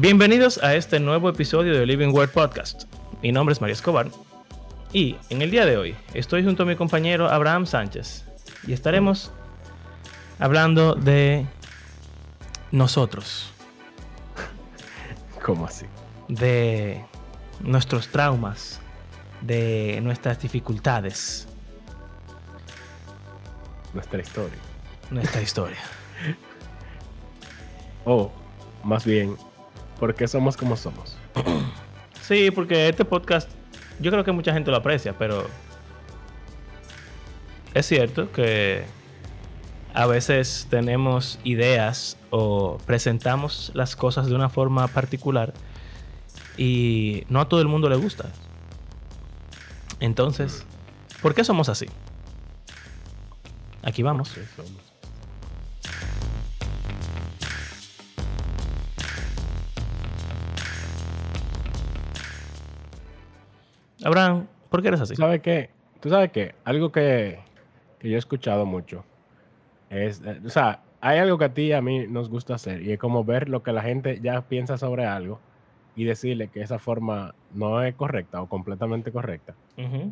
Bienvenidos a este nuevo episodio de Living Word Podcast. Mi nombre es María Escobar y en el día de hoy estoy junto a mi compañero Abraham Sánchez y estaremos hablando de nosotros, ¿Cómo así? de nuestros traumas, de nuestras dificultades, Nuestra historia. nuestra historia. O, más bien, ¿por qué somos como somos? Sí, porque este podcast yo creo que mucha gente lo aprecia, pero es cierto que a veces tenemos ideas o presentamos las cosas de una forma particular y no a todo el mundo le gusta. Entonces, ¿por qué somos así? Aquí vamos. Abraham, ¿por qué eres así? ¿Tú sabes qué? ¿Tú sabes qué? Algo que, que yo he escuchado mucho es, eh, o sea, hay algo que a ti y a mí nos gusta hacer y es como ver lo que la gente ya piensa sobre algo y decirle que esa forma no es correcta o completamente correcta.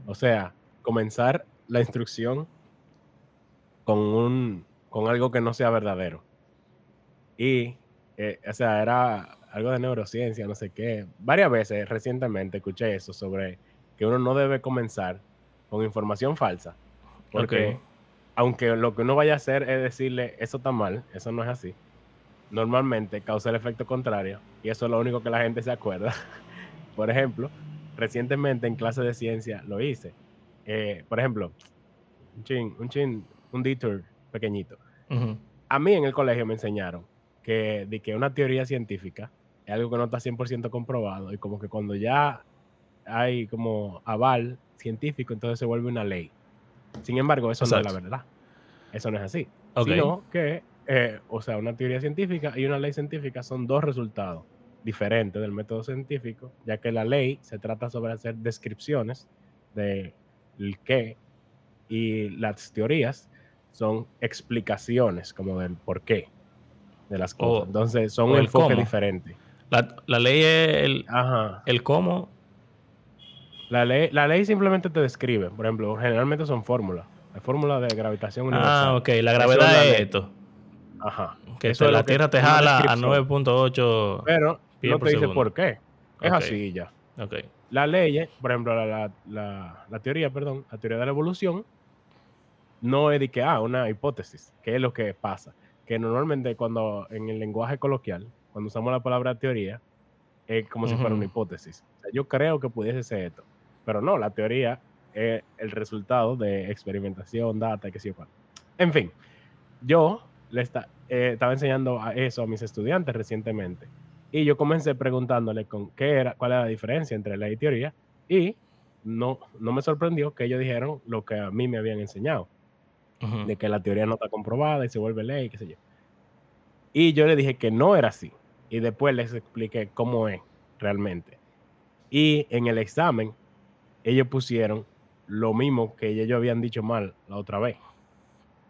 O sea, comenzar la instrucción con, un, con algo que no sea verdadero. Y, eh, o sea, era algo de neurociencia, no sé qué. Varias veces recientemente escuché eso sobre que uno no debe comenzar con información falsa. Porque aunque lo que uno vaya a hacer es decirle, eso está mal, eso no es así, normalmente causa el efecto contrario y eso es lo único que la gente se acuerda. por ejemplo, recientemente en clase de ciencia lo hice. Eh, por ejemplo, un chin, un chin, un detour pequeñito. A mí en el colegio me enseñaron que, de que una teoría científica es algo que no está 100% comprobado y como que cuando ya hay como aval científico, entonces se vuelve una ley. Sin embargo, eso no es la Exacto. verdad. Eso no es así. Ok. Sino que, eh, o sea, una teoría científica y una ley científica son dos resultados diferentes del método científico, ya que la ley se trata sobre hacer descripciones de el qué y las teorías son explicaciones como del por qué de las cosas. O- Entonces son un enfoque cómo. diferente. La, la ley es el, Ajá. el cómo. La ley, la ley simplemente te describe. Por ejemplo, generalmente son fórmulas. La fórmula de gravitación universal. Ah, ok. La Eso es gravedad es esto. Ajá. Que Eso te- la que- Tierra te jala a descripción. 9.8. Pero pies no por te dice segundo. por qué. Es así ya. Ok. La ley, por ejemplo, la, la- la- la teoría, perdón, la teoría de la evolución, no es de que, ah, una hipótesis, que es lo que pasa. Que normalmente cuando en el lenguaje coloquial, cuando usamos la palabra teoría, es como si fuera una hipótesis. O sea, yo creo que pudiese ser esto. Pero no, la teoría es el resultado de experimentación, data, qué sé yo. En fin, yo le esta- eh, estaba enseñando a eso a mis estudiantes recientemente. Y yo comencé preguntándole con qué era, cuál era la diferencia entre ley y teoría. Y no, no me sorprendió que ellos dijeron lo que a mí me habían enseñado, Ujú. de que la teoría no está comprobada y se vuelve ley, qué sé yo. Y yo le dije que no era así. Y después les expliqué cómo es realmente. Y en el examen, ellos pusieron lo mismo que ellos habían dicho mal la otra vez.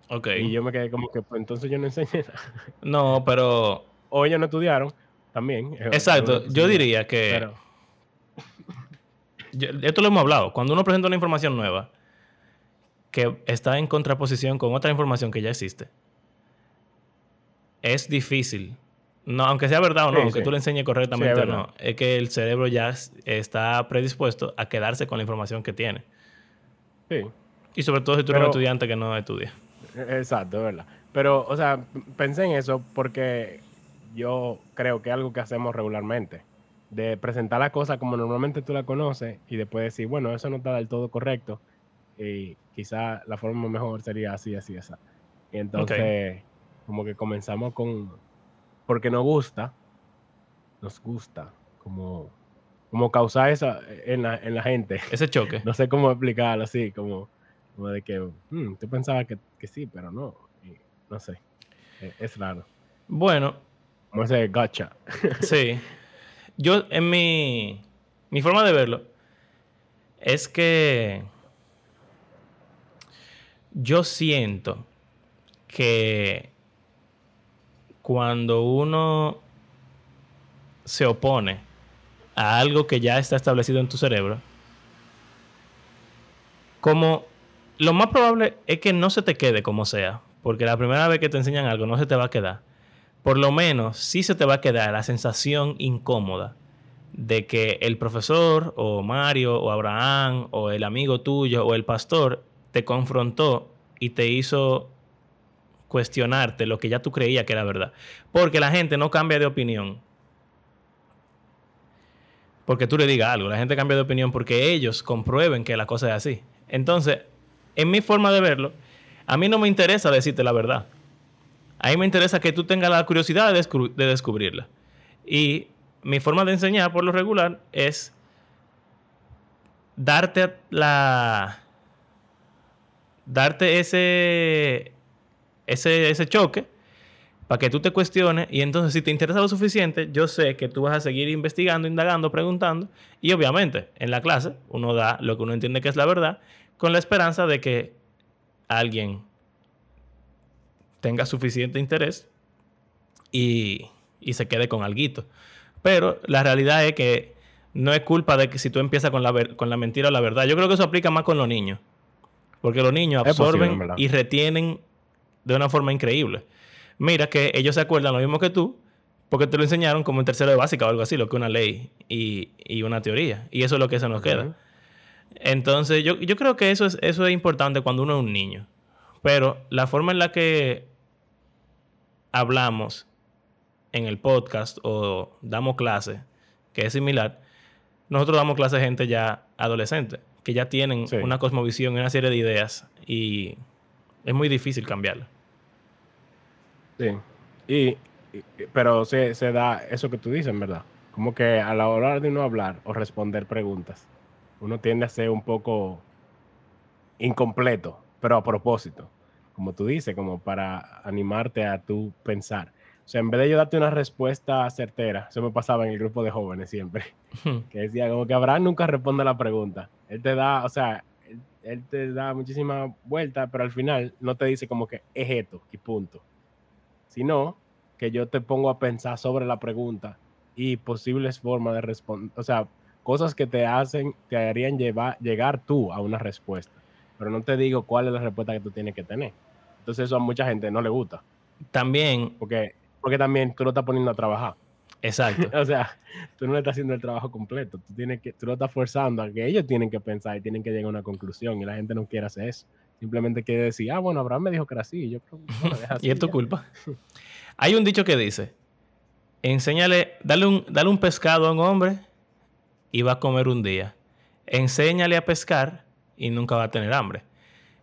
Ok. Y yo me quedé como que, pues entonces yo no enseñé nada. No, pero. O ellos no estudiaron también. eh, Exacto. Yo diría que. Pero, yo- esto lo hemos hablado. Cuando uno presenta una información nueva que está en contraposición con otra información que ya existe, es difícil. No, aunque sea verdad o no, Sí, aunque sí. tú le enseñes correctamente Sí, o no, es que el cerebro ya es- está predispuesto a quedarse con la información que tiene. sí. Y sobre todo si tú eres un estudiante que no estudia. E- Exacto, ¿verdad? Pero, o sea, pensé en eso porque yo creo que es algo que hacemos regularmente. De presentar la cosa como normalmente tú la conoces y después decir, bueno, eso no está del todo correcto y quizá la forma mejor sería así, así, así. Y entonces, como que comenzamos con, porque nos gusta, nos gusta, como, como causar eso en la, en la gente. Ese choque. No sé cómo explicarlo así, como, como de que "Mm, tú pensabas que, que sí, pero no. Y no sé. Es, es raro. Bueno, Como ese gotcha. Sí. Yo, en mi, mi forma de verlo, es que yo siento que cuando uno se opone a algo que ya está establecido en tu cerebro, como lo más probable es que no se te quede como sea, porque la primera vez que te enseñan algo no se te va a quedar. Por lo menos sí se te va a quedar la sensación incómoda de que el profesor o Mario o Abraham o el amigo tuyo o el pastor te confrontó y te hizo cuestionarte lo que ya tú creías que era verdad. Porque la gente no cambia de opinión. Porque tú le digas algo. La gente cambia de opinión porque ellos comprueben que la cosa es así. Entonces, en mi forma de verlo, a mí no me interesa decirte la verdad. A mí me interesa que tú tengas la curiosidad de, de descubrirla. Y mi forma de enseñar por lo regular es darte la darte ese ese, ese choque para que tú te cuestiones y entonces si te interesa lo suficiente, yo sé que tú vas a seguir investigando, indagando, preguntando y obviamente en la clase uno da lo que uno entiende que es la verdad con la esperanza de que alguien tenga suficiente interés y, y se quede con algo. Pero la realidad es que no es culpa de que si tú empiezas con la, con la mentira o la verdad. Yo creo que eso aplica más con los niños. Porque los niños absorben y retienen de una forma increíble. Mira que ellos se acuerdan lo mismo que tú, porque te lo enseñaron como en tercero de básica o algo así, lo que una ley y, y una teoría. Y eso es lo que se nos queda. Entonces, yo, yo, creo que eso es, eso es importante cuando uno es un niño. Pero la forma en la que hablamos en el podcast o damos clases, que es similar, nosotros damos clases a gente ya adolescente, que ya tienen una cosmovisión y una serie de ideas y es muy difícil cambiarla. Sí. Y, pero se, se da eso que tú dices, ¿verdad? Como que a la hora de uno hablar o responder preguntas, uno tiende a ser un poco incompleto, pero a propósito, como tú dices, como para animarte a tú pensar. O sea, en vez de yo darte una respuesta certera, eso me pasaba en el grupo de jóvenes siempre, que decía como que Abraham nunca responde a la pregunta. Él te da, o sea, él, te da muchísima vuelta, pero al final no te dice como que es esto y punto. Sino que yo te pongo a pensar sobre la pregunta y posibles formas de responder, o sea, cosas que te hacen, te harían llevar, llegar tú a una respuesta. Pero no te digo cuál es la respuesta que tú tienes que tener. Entonces eso a mucha gente no le gusta. También. Porque porque también tú lo estás poniendo a trabajar. Exacto. o sea, tú no le estás haciendo el trabajo completo. Tú, tienes que, tú lo estás forzando a que ellos tienen que pensar y tienen que llegar a una conclusión y la gente no quiere hacer eso. Simplemente quiere decir, ah, bueno, Abraham me dijo que era así. Y yo creo y es tu culpa. Hay un dicho que dice, enséñale, dale un, dale un pescado a un hombre y va a comer un día. Enséñale a pescar y nunca va a tener hambre.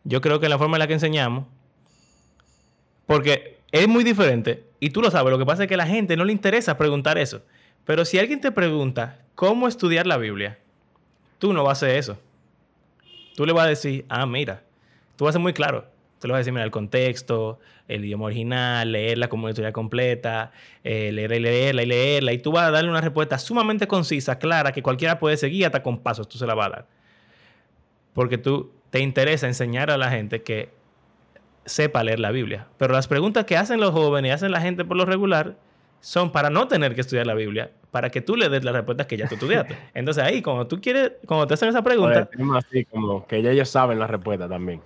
Yo creo que la forma en la que enseñamos, porque es muy diferente y tú lo sabes, lo que pasa es que a la gente no le interesa preguntar eso. Pero si alguien te pregunta cómo estudiar la Biblia, tú no vas a hacer eso. Tú le vas a decir, ah, mira, tú vas a ser muy claro. Tú le vas a decir, mira, el contexto, el idioma original, leerla como una historia completa, eh, leerla y leerla y leerla. Y tú vas a darle una respuesta sumamente concisa, clara, que cualquiera puede seguir hasta con pasos, tú se la vas a dar. Porque tú te interesa enseñar a la gente que sepa leer la Biblia. Pero las preguntas que hacen los jóvenes y hacen la gente por lo regular son para no tener que estudiar la Biblia, para que tú le des las respuestas que ya tú estudiaste. Entonces ahí, cuando tú quieres, cuando te hacen esa pregunta... así como que ya ellos saben la respuesta también.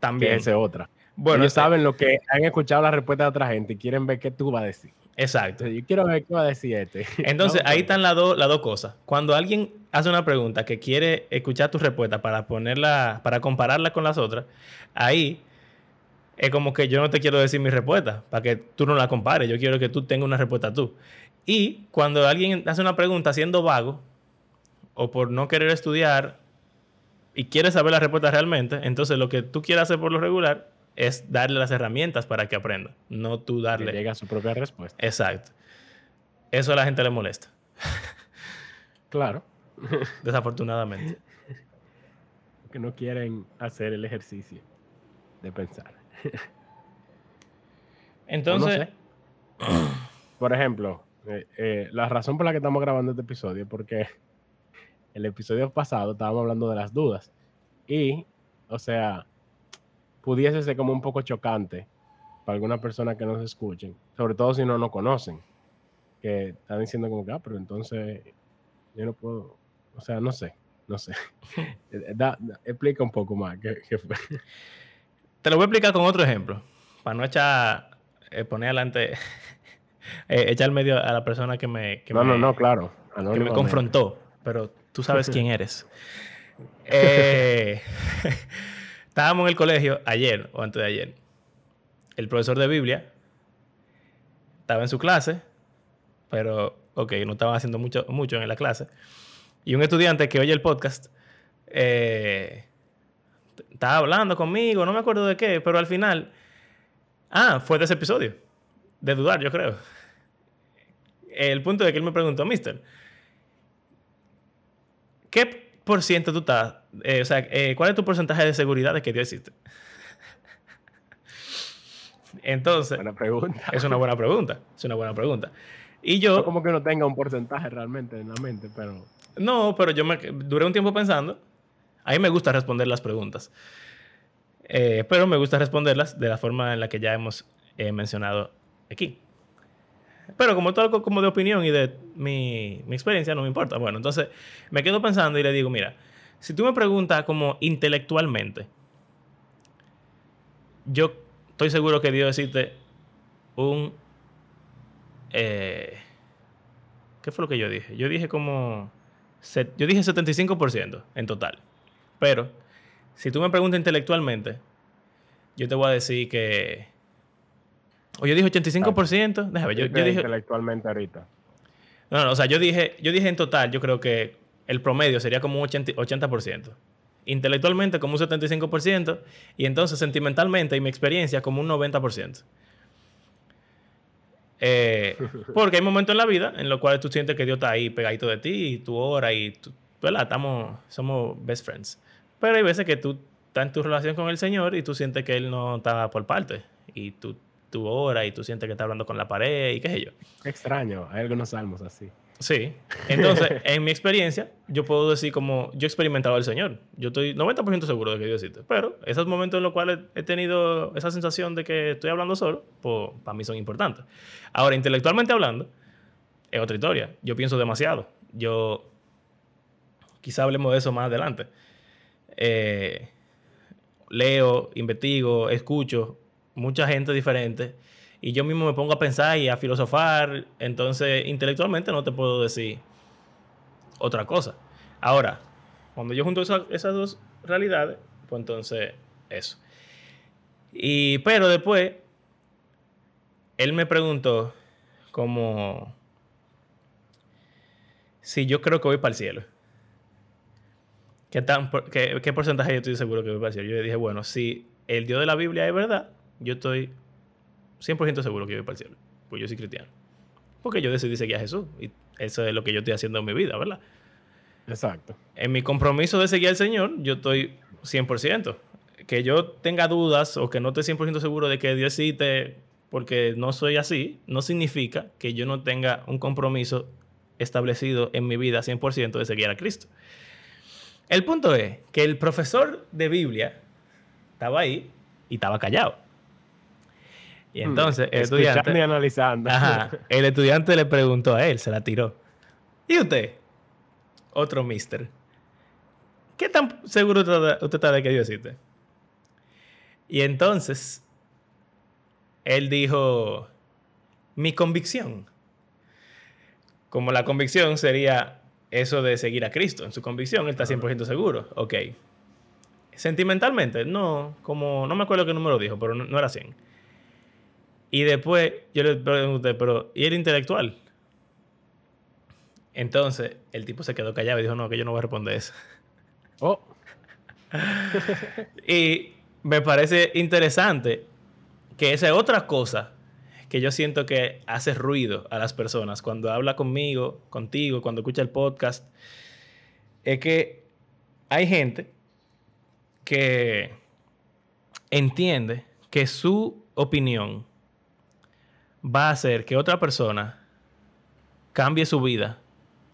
También. esa es otra. Bueno, ellos saben lo que han escuchado la respuesta de otra gente y quieren ver qué tú vas a decir. Exacto. Yo quiero ver qué va a decir este. Entonces, ahí están las dos las dos cosas. Cuando alguien hace una pregunta que quiere escuchar tu respuesta para ponerla, para compararla con las otras, ahí es como que yo no te quiero decir mi respuesta para que tú no la compares. Yo quiero que tú tengas una respuesta tú. Y cuando alguien hace una pregunta siendo vago o por no querer estudiar y quiere saber la respuesta realmente, entonces lo que tú quieres hacer por lo regular es darle las herramientas para que aprenda, no tú darle. Que llegue a su propia respuesta. Exacto. Eso a la gente le molesta. Claro. Desafortunadamente. Que no quieren hacer el ejercicio de pensar. Entonces, por ejemplo, eh, eh, la razón por la que estamos grabando este episodio es porque el episodio pasado estábamos hablando de las dudas y, o sea, pudiese ser como un poco chocante para alguna persona que nos escuchen, sobre todo si no nos conocen. que están diciendo como que, ah, pero entonces yo no puedo, o sea, no sé, no sé. Eh, explica un poco más qué, fue. Te lo voy a explicar con otro ejemplo, para no echar, eh, poner adelante, eh, echar medio a la persona que me... no, no, no, claro. Que me confrontó, pero tú sabes quién eres. estábamos en el colegio ayer o antes de ayer. El profesor de Biblia estaba en su clase, pero, ok, no estaba haciendo mucho, mucho en la clase. Y un estudiante que oye el podcast eh, estaba hablando conmigo, no me acuerdo de qué, pero al final, ah, fue de ese episodio, de dudar, yo creo. El punto de que él me preguntó, Mister, ¿qué por ciento tú estás? Eh, o sea, eh, ¿cuál es tu porcentaje de seguridad de que Dios existe? Entonces, buena pregunta. es una buena pregunta. Es una buena pregunta. Y yo. No como que no tenga un porcentaje realmente en la mente, pero. No, pero yo me duré un tiempo pensando. A mí me gusta responder las preguntas. Eh, pero me gusta responderlas de la forma en la que ya hemos eh, mencionado aquí. Pero como todo como de opinión y de mi, mi, experiencia, no me importa. Bueno, entonces me quedo pensando y le digo, mira, si tú me preguntas como intelectualmente, yo estoy seguro que Dios existe un... Eh, ¿Qué fue lo que yo dije? Yo dije como... Yo dije 75% en total. Pero, si tú me preguntas intelectualmente, yo te voy a decir que... O yo dije 85%. Déjame, yo, yo dije... Intelectualmente ahorita. No, no, o sea, yo dije, yo dije en total, yo creo que el promedio sería como un 80%. 80% intelectualmente como un 75% y entonces sentimentalmente y mi experiencia como un 90%. Eh, porque hay momentos en la vida en los cuales tú sientes que Dios está ahí pegadito de ti y tú oras y tú, Estamos, somos best friends. Pero hay veces que tú estás en tu relación con el Señor y tú sientes que Él no está por parte y tú, tú oras y tú sientes que está hablando con la pared y qué sé yo. Extraño, hay algunos salmos así. Sí. Entonces, en mi experiencia, yo puedo decir como yo he experimentado al Señor. Yo estoy 90% seguro de que Dios existe. Pero esos momentos en los cuales he tenido esa sensación de que estoy hablando solo, pues para mí son importantes. Ahora, intelectualmente hablando, es otra historia. Yo pienso demasiado. Yo, quizá hablemos de eso más adelante. Eh, leo, investigo, escucho mucha gente diferente y yo mismo me pongo a pensar y a filosofar, entonces intelectualmente no te puedo decir otra cosa. Ahora, cuando yo junto esas dos realidades, pues entonces eso. Y, pero después, él me preguntó como si yo creo que voy para el cielo. ¿Qué, tan, qué, ¿Qué porcentaje yo estoy seguro que voy para el cielo? Yo le dije, bueno, si el Dios de la Biblia es verdad, yo estoy 100% seguro que yo voy para el cielo. Pues yo soy cristiano. Porque yo decidí seguir a Jesús. Y eso es lo que yo estoy haciendo en mi vida, ¿verdad? Exacto. En mi compromiso de seguir al Señor, yo estoy 100%. Que yo tenga dudas o que no esté 100% seguro de que Dios existe porque no soy así, no significa que yo no tenga un compromiso establecido en mi vida 100% de seguir a Cristo. El punto es que el profesor de Biblia estaba ahí y estaba callado. Y entonces el estudiante. analizando. el estudiante le preguntó a él, se la tiró. ¿Y usted? Otro mister. ¿Qué tan seguro usted está de que Dios existe? Y entonces él dijo: Mi convicción. Como la convicción sería eso de seguir a Cristo. En su convicción, él está 100% seguro. Ok. Sentimentalmente, no, como no me acuerdo qué número dijo, pero no, no era 100. Y después yo le pregunté, pero ¿y el intelectual? Entonces el tipo se quedó callado y dijo, no, que yo no voy a responder eso. Oh. y me parece interesante que esa es otra cosa que yo siento que hace ruido a las personas cuando habla conmigo, contigo, cuando escucha el podcast, es que hay gente que entiende que su opinión va a hacer que otra persona cambie su vida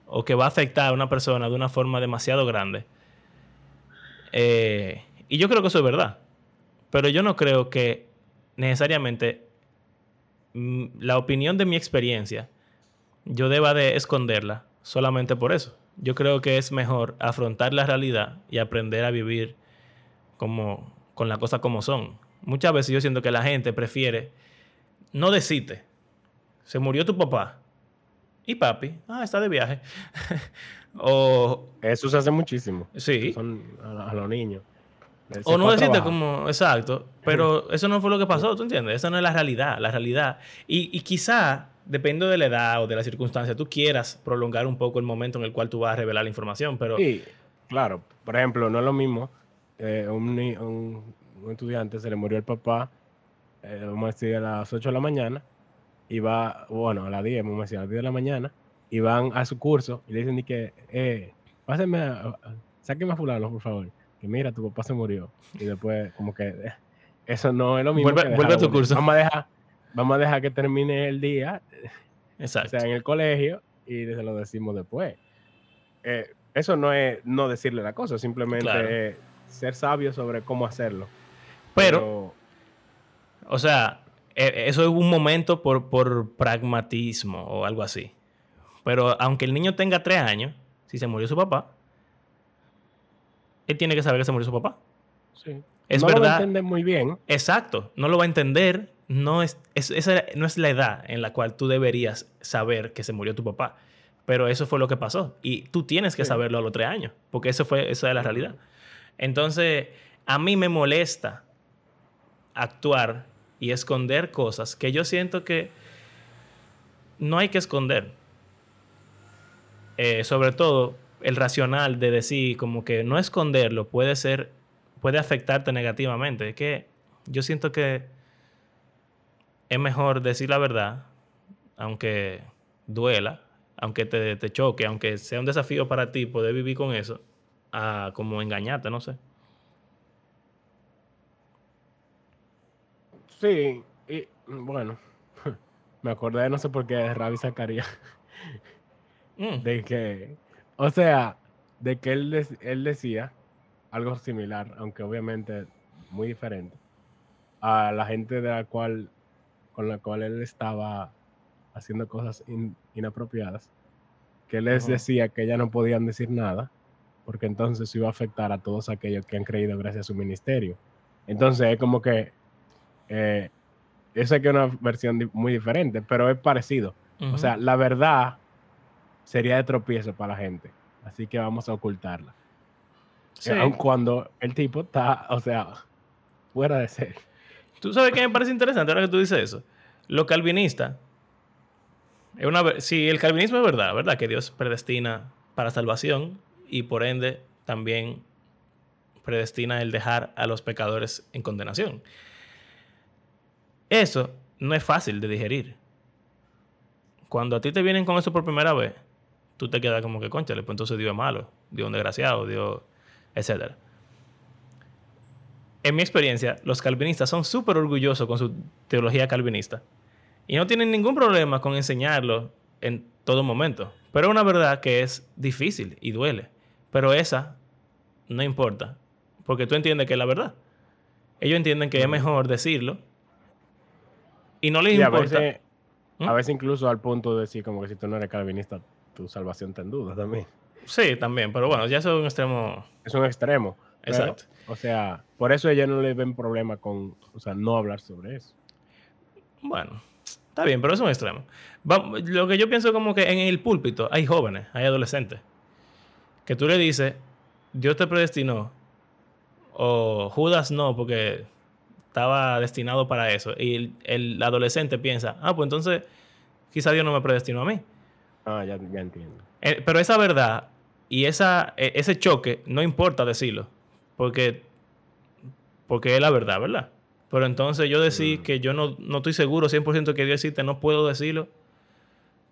o que va a afectar a una persona de una forma demasiado grande. Eh, y yo creo que eso es verdad. Pero yo no creo que necesariamente mm, la opinión de mi experiencia yo deba de esconderla solamente por eso. Yo creo que es mejor afrontar la realidad y aprender a vivir como con las cosas como son. Muchas veces yo siento que la gente prefiere no decirte, se murió tu papá y papi, ah, está de viaje. o eso se hace muchísimo. Sí. Son a, los niños. o no decirte como, exacto, pero eso no fue lo que pasó, ¿tú entiendes? Esa no es la realidad, la realidad. Y, y quizá depende de la edad o de la circunstancia, tú quieras prolongar un poco el momento en el cual tú vas a revelar la información, pero... Sí, claro. Por ejemplo, no es lo mismo eh, un, un, estudiante se le murió el papá, eh, vamos a decir a las 8 de la mañana, y va, bueno, a las 10, vamos a decir a las 10 de la mañana, y van a su curso y le dicen que, eh, pásenme, a, sáquenme a fulano, por favor, que mira, tu papá se murió. Y después, como que, eh, eso no es lo mismo. Vuelve, a tu curso. Vamos a dejar vamos a dejar que termine el día, Exacto. o sea, en el colegio, y se lo decimos después. Eh, eso no es no decirle la cosa, simplemente ser sabio sobre cómo hacerlo. Pero, o sea, e, eso es un momento por, por pragmatismo o algo así. Pero aunque el niño tenga tres años, si se murió su papá, él tiene que saber que se murió su papá. Sí. Es no verdad. lo va a entender muy bien. Exacto. No lo va a entender no es, esa no es la edad en la cual tú deberías saber que se murió tu papá. Pero eso fue lo que pasó. Y tú tienes que saberlo a los tres años, porque eso fue, esa es la realidad. Entonces, a mí me molesta actuar y esconder cosas que yo siento que no hay que esconder. Eh, sobre todo el racional de decir como que no esconderlo puede ser, puede afectarte negativamente. Es que yo siento que es mejor decir la verdad, aunque duela, aunque te, te, choque, aunque sea un desafío para ti poder vivir con eso, a como engañarte, no sé. Sí, y bueno, me acordé de no sé por qué de Ravi Zacarías. Mm. De que, o sea, de que él, él decía algo similar, aunque obviamente muy diferente, a la gente de la cual con la cual él estaba haciendo cosas inapropiadas, que les decía que ya no podían decir nada, porque entonces iba a afectar a todos aquellos que han creído gracias a su ministerio. Entonces es como que, eh, esa que es una versión muy diferente, pero es parecido. O sea, la verdad sería de tropiezo para la gente, así que vamos a ocultarla. Aun cuando el tipo está, o sea, fuera de ser. Tú sabes que me parece interesante ahora que tú dices eso. Lo calvinista. Es una, si el calvinismo es verdad, ¿verdad? Que Dios predestina para salvación y por ende también predestina el dejar a los pecadores en condenación. Eso no es fácil de digerir. Cuando a ti te vienen con eso por primera vez, tú te quedas como que, concha, pues entonces Dios es malo, Dios es un desgraciado, Dios, etcétera en mi experiencia, los calvinistas son súper orgullosos con su teología calvinista. Y no tienen ningún problema con enseñarlo en todo momento. Pero es una verdad que es difícil y duele. Pero esa no importa. Porque tú entiendes que es la verdad. Ellos entienden que es mejor decirlo. Y no les importa. ¿Mm? A veces, incluso al punto de decir como que si tú no eres calvinista, tu salvación está en duda también. Sí, también. Pero bueno, ya eso es un extremo. Es un extremo. Exacto. o sea, por eso ellos no le ven problema con, o sea, no hablar sobre eso. Bueno, está bien, pero es un extremo. lo que yo pienso como que en el púlpito hay jóvenes, hay adolescentes, que tú le dices, Dios te predestinó, o Judas no, porque estaba destinado para eso. Y el, adolescente piensa, ah, pues entonces quizá Dios no me predestinó a mí. Ah, ya, ya entiendo. Eh, pero esa verdad y esa, e, ese choque no importa decirlo. Porque, porque es la verdad, ¿verdad? Pero entonces yo decir mm. que yo no, no estoy seguro 100% que Dios existe, no puedo decirlo.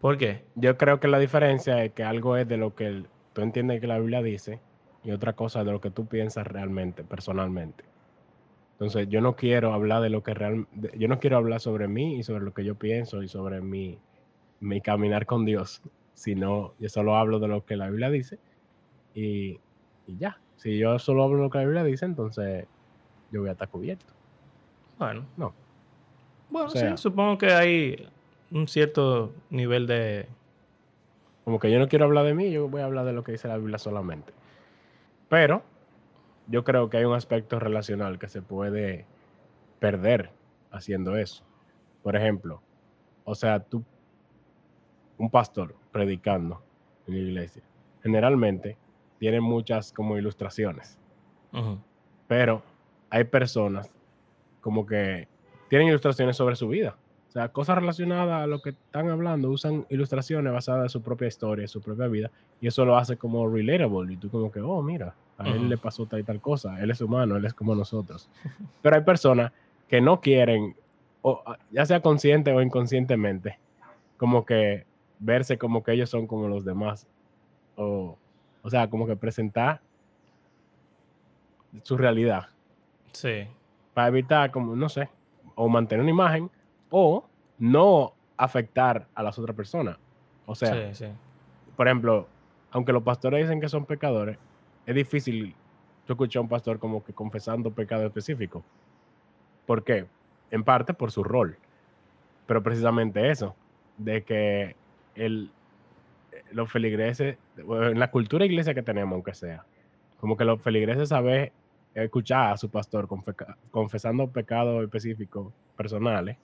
¿Por qué? Yo creo que la diferencia es que algo es de lo que tú entiendes que la Biblia dice y otra cosa de lo que tú piensas realmente, personalmente. Entonces, yo no quiero hablar de lo que realmente, yo no quiero hablar sobre mí y sobre lo que yo pienso y sobre mi, mi caminar con Dios, sino yo solo hablo de lo que la Biblia dice y, y ya. Si yo solo hablo lo que la Biblia dice, entonces yo voy a estar cubierto. Bueno. No. Bueno, sí, supongo que hay un cierto nivel de Como que yo no quiero hablar de mí, yo voy a hablar de lo que dice la Biblia solamente. Pero yo creo que hay un aspecto relacional que se puede perder haciendo eso. Por ejemplo, o sea, tú, un pastor predicando en la iglesia, generalmente tiene muchas como ilustraciones, pero hay personas como que tienen ilustraciones sobre su vida. O sea, cosas relacionadas a lo que están hablando, usan ilustraciones basadas en su propia historia, en su propia vida, y eso lo hace como relatable. Y tú como que, oh, mira, a él le pasó tal y tal cosa, él es humano, él es como nosotros. Pero hay personas que no quieren, o, ya sea consciente o inconscientemente, como que verse como que ellos son como los demás. O, o sea, como que presentar su realidad. Sí. Para evitar, como, no sé, o mantener una imagen o no afectar a las otras personas. O sea, por ejemplo, aunque los pastores dicen que son pecadores, es difícil yo escuchar a un pastor como que confesando pecado específico. ¿Por qué? En parte por su rol. Pero precisamente eso, de que el, los feligreses, en la cultura iglesia que tenemos, aunque sea, como que los feligreses saben escuchar a su pastor confesando pecados específicos personales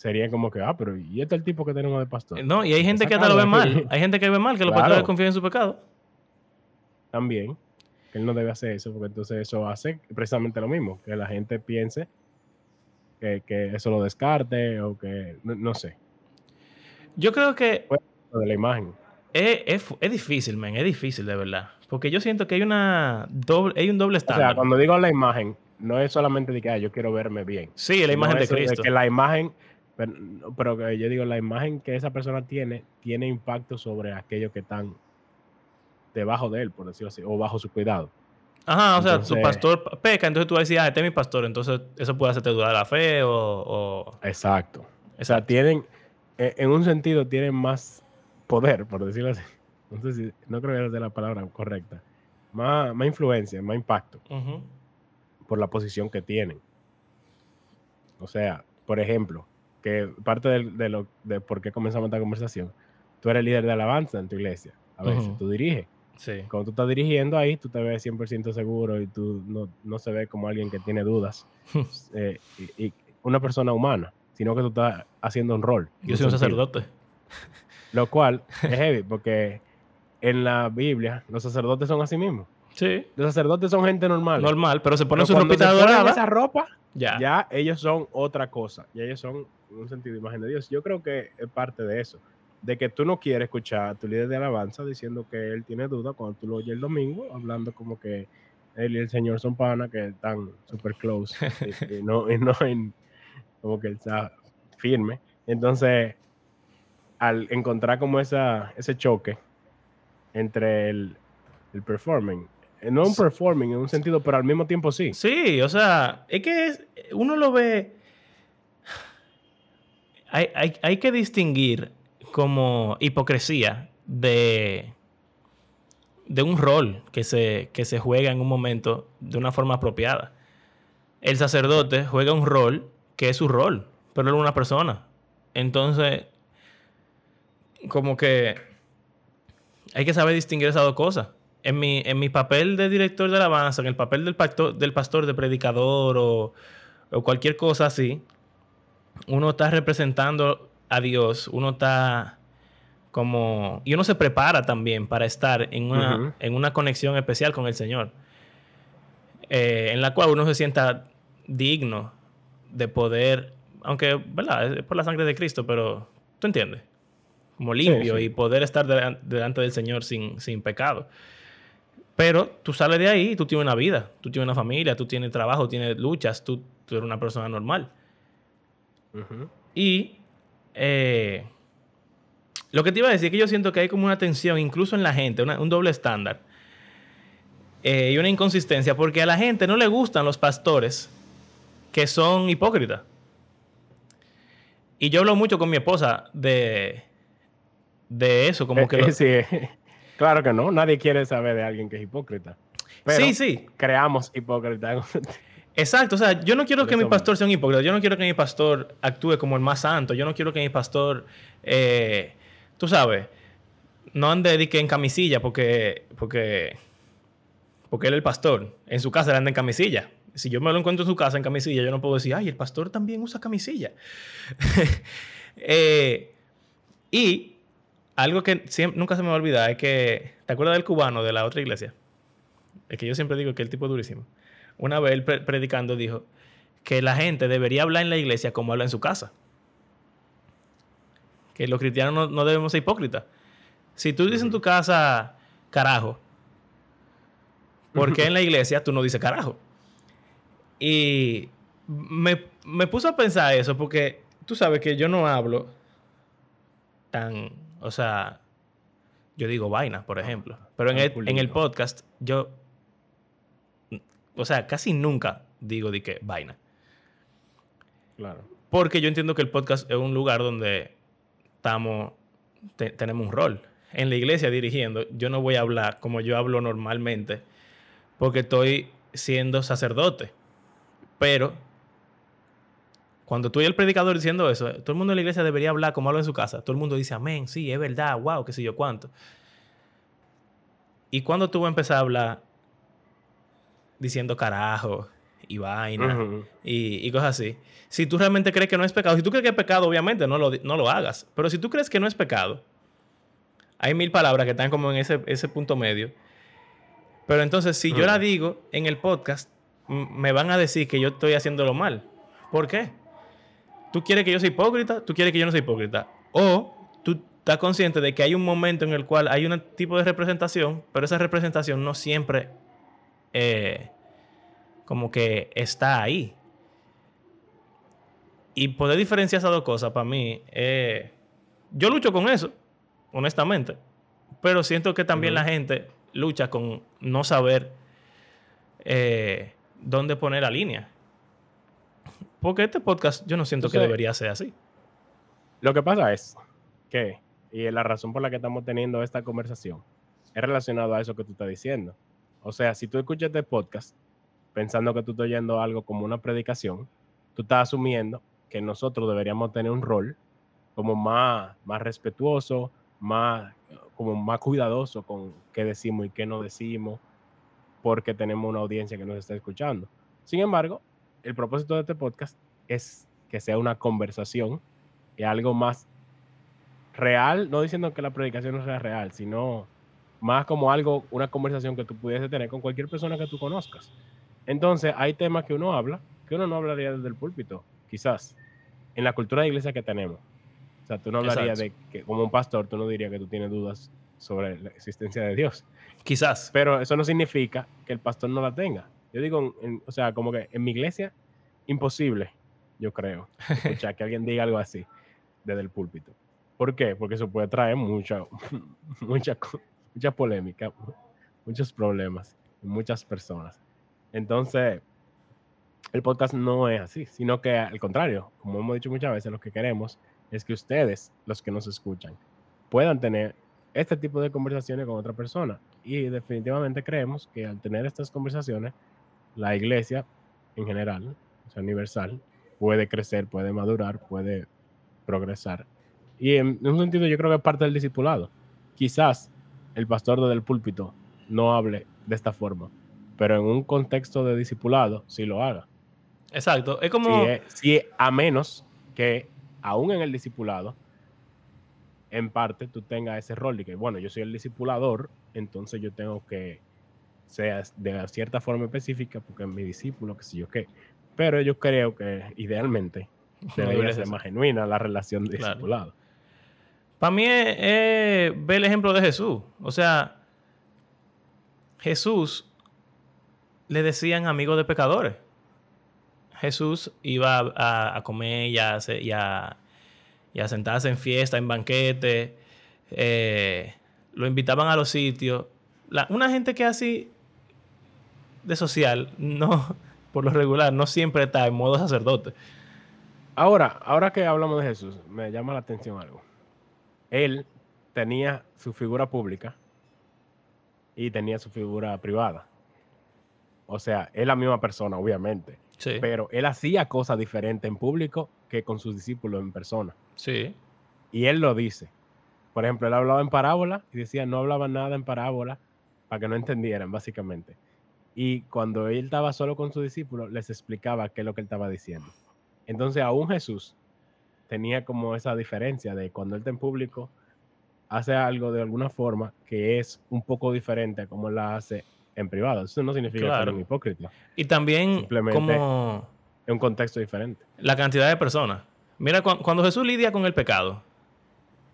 sería como que, ah, pero ¿y este es el tipo que tenemos de pastor? No, y hay gente que hasta lo ve mal. Hay gente que ve mal que los pastores confían en su pecado. También, que él no debe hacer eso, porque entonces eso hace precisamente lo mismo, que la gente piense que, eso lo descarte o que, no, sé. Yo creo que... De la imagen. Es, es, difícil, man, es difícil de verdad. Porque yo siento que hay una doble, hay un doble estándar. O sea, cuando digo la imagen, no es solamente de que ah, yo quiero verme bien. Sí, la imagen de Cristo. De que la imagen pero, yo digo, la imagen que esa persona tiene, tiene impacto sobre aquellos que están debajo de él, por decirlo así, o bajo su cuidado. Ajá, o sea, su pastor peca, entonces tú decís, ah, este es mi pastor, entonces eso puede hacerte dudar la fe o... Exacto. O sea, tienen, e, en un sentido, tienen más poder, por decirlo así. Si, no creo que sea la palabra correcta. Más, más influencia, más impacto. Por la posición que tienen. O sea, por ejemplo, que parte de, lo, de por qué comenzamos esta conversación, tú eres líder de alabanza en tu iglesia. A veces tú diriges. Sí. Cuando tú estás dirigiendo ahí, tú te ves 100% seguro y tú no, no, se ve como alguien que tiene dudas. Eh, y, una persona humana, sino que tú estás haciendo un rol. Yo soy un sacerdote. Lo cual es heavy, porque en la Biblia los sacerdotes son así mismos. Sí. Los sacerdotes son gente normal. Normal, pero se ponen su ropita dorada. esa ropa, ya. ya ellos son otra cosa. Ya ellos son un sentido de imagen de Dios. Yo creo que es parte de eso, de que tú no quieres escuchar a tu líder de alabanza diciendo que él tiene duda cuando tú lo oyes el domingo, hablando como que él y el Señor son pana, que están super close, y, no, no como que él está firme. Entonces, al encontrar como esa, ese choque entre el, el performing, eh, no un performing en un sentido, pero al mismo tiempo sí. Sí, o sea, es que uno lo ve hay, que distinguir como hipocresía de, de un rol que se, que se juega en un momento de una forma apropiada. El sacerdote juega un rol que es su rol, pero él es una persona. Entonces, como que hay que saber distinguir esas dos cosas. En mi, en mi papel de director de alabanza, en el papel del, del pastor, de predicador o, o cualquier cosa así, uno está representando a Dios, uno está como... Y uno se prepara también para estar en una, en una conexión especial con el Señor, eh, en la cual uno se sienta digno de poder, aunque, ¿verdad? Es por la sangre de Cristo, pero tú entiendes, como limpio y poder estar delante del Señor sin, sin pecado. Pero tú sales de ahí y tú tienes una vida, tú tienes una familia, tú tienes trabajo, tienes luchas, tú, tú eres una persona normal. Y eh, lo que te iba a decir es que yo siento que hay como una tensión, incluso en la gente, un doble estándar eh, y una inconsistencia, porque a la gente no le gustan los pastores que son hipócritas. Y yo hablo mucho con mi esposa de, de eso, como que... Sí, claro que no, nadie quiere saber de alguien que es hipócrita. sí, sí. Creamos hipócritas. Exacto, o sea, yo no quiero que mi pastor sea un hipócrita, yo no quiero que mi pastor actúe como el más santo, yo no quiero que mi pastor, eh, tú sabes, no ande de que en camisilla porque, porque, porque él es el pastor. En su casa él anda en camisilla. Si yo me lo encuentro en su casa en camisilla, yo no puedo decir, ay, el pastor también usa camisilla. Eh, y algo que siempre, nunca se me va a olvidar es que, ¿te acuerdas del cubano de la otra iglesia? Es que yo siempre digo que el tipo es durísimo. Una vez él predicando dijo que la gente debería hablar en la iglesia como habla en su casa. Que los cristianos no, no debemos ser hipócritas. Si tú dices en tu casa carajo, ¿por qué en la iglesia tú no dices carajo? Y me, me puso a pensar eso porque tú sabes que yo no hablo tan, o sea, yo digo vaina, por ejemplo, pero en el, en el podcast yo, o sea, casi nunca digo de qué vaina. Claro. Porque yo entiendo que el podcast es un lugar donde estamos, tenemos un rol en la iglesia dirigiendo, yo no voy a hablar como yo hablo normalmente, porque estoy siendo sacerdote. Pero cuando tú y el predicador diciendo eso, todo el mundo en la iglesia debería hablar como habla en su casa. Todo el mundo dice, amén, sí, es verdad, wow, qué sé yo cuánto. Y cuando tú vas a empezar a hablar diciendo carajo y vaina y, y, cosas así, si tú realmente crees que no es pecado, si tú crees que es pecado, obviamente no lo, no lo hagas. Pero si tú crees que no es pecado, hay mil palabras que están como en ese, ese punto medio. Pero entonces, si yo la digo en el podcast, me van a decir que yo estoy haciéndolo mal. ¿Por qué? Tú quieres que yo sea hipócrita, tú quieres que yo no sea hipócrita. O tú estás consciente de que hay un momento en el cual hay un tipo de representación, pero esa representación no siempre eh, como que está ahí. Y poder diferenciar esas dos cosas, para mí, eh, yo lucho con eso honestamente. Pero siento que también la gente lucha con no saber eh, dónde poner la línea. Porque este podcast yo no siento que debería ser así. Lo que pasa es que, y la razón por la que estamos teniendo esta conversación, es relacionado a eso que tú estás diciendo. O sea, si tú escuchas este podcast pensando que tú estás oyendo algo como una predicación, tú estás asumiendo que nosotros deberíamos tener un rol como más, más respetuoso, más, como más cuidadoso con qué decimos y qué no decimos, porque tenemos una audiencia que nos está escuchando. Sin embargo, el propósito de este podcast es que sea una conversación y algo más real, no diciendo que la predicación no sea real, sino más como algo, una conversación que tú pudiese tener con cualquier persona que tú conozcas. Entonces, hay temas que uno habla, que uno no hablaría desde el púlpito, quizás, en la cultura de iglesia que tenemos sea, tú no hablarías de que, como un pastor, tú no dirías que tú tienes dudas sobre la existencia de Dios. Quizás. Pero eso no significa que el pastor no la tenga. Yo digo, o sea, como que en mi iglesia, imposible, yo creo, escuchar que alguien diga algo así desde el púlpito. ¿Por qué? Porque eso puede traer mucha, mucha, mucha polémica, muchos problemas, muchas personas. Entonces, el podcast no es así, sino que al contrario, como hemos dicho muchas veces, lo que queremos es que ustedes, los que nos escuchan, puedan tener este tipo de conversaciones con otra persona. Y definitivamente creemos que al tener estas conversaciones, la iglesia en general, o sea, universal, puede crecer, puede madurar, puede progresar. Y en, un sentido yo creo que es parte del discipulado. Quizás el pastor del púlpito no hable de esta forma, pero en un contexto de discipulado sí lo haga. Exacto, es como... Si, a menos que aún en el discipulado, en parte tú tengas ese rol de que, bueno, yo soy el discipulador, entonces yo tengo que ser de cierta forma específica porque es mi discípulo, que sé yo qué. Pero yo creo que idealmente debería ser más genuina la relación de discipulado. Para mí es, ver el ejemplo de Jesús. O sea, Jesús le decían amigos de pecadores. Jesús iba a, comer y a, sentarse en fiesta, en banquete. Eh, lo invitaban a los sitios. una gente que así de social, no, por lo regular, no siempre está en modo sacerdote. Ahora, ahora que hablamos de Jesús, me llama la atención algo. Él tenía su figura pública y tenía su figura privada. O sea, es la misma persona, obviamente. Pero él hacía cosas diferentes en público que con sus discípulos en persona. Sí. Y él lo dice. Por ejemplo, él hablaba en parábola y decía, no hablaba nada en parábola para que no entendieran, básicamente. Y cuando él estaba solo con sus discípulos, les explicaba qué es lo que él estaba diciendo. Entonces, aún Jesús tenía como esa diferencia de cuando él está en público, hace algo de alguna forma que es un poco diferente a como la hace en privado. Eso no significa que Claro. sea un hipócrita. Y también Simplemente- como Es un contexto diferente. la cantidad de personas. Mira, cu- cuando Jesús lidia con el pecado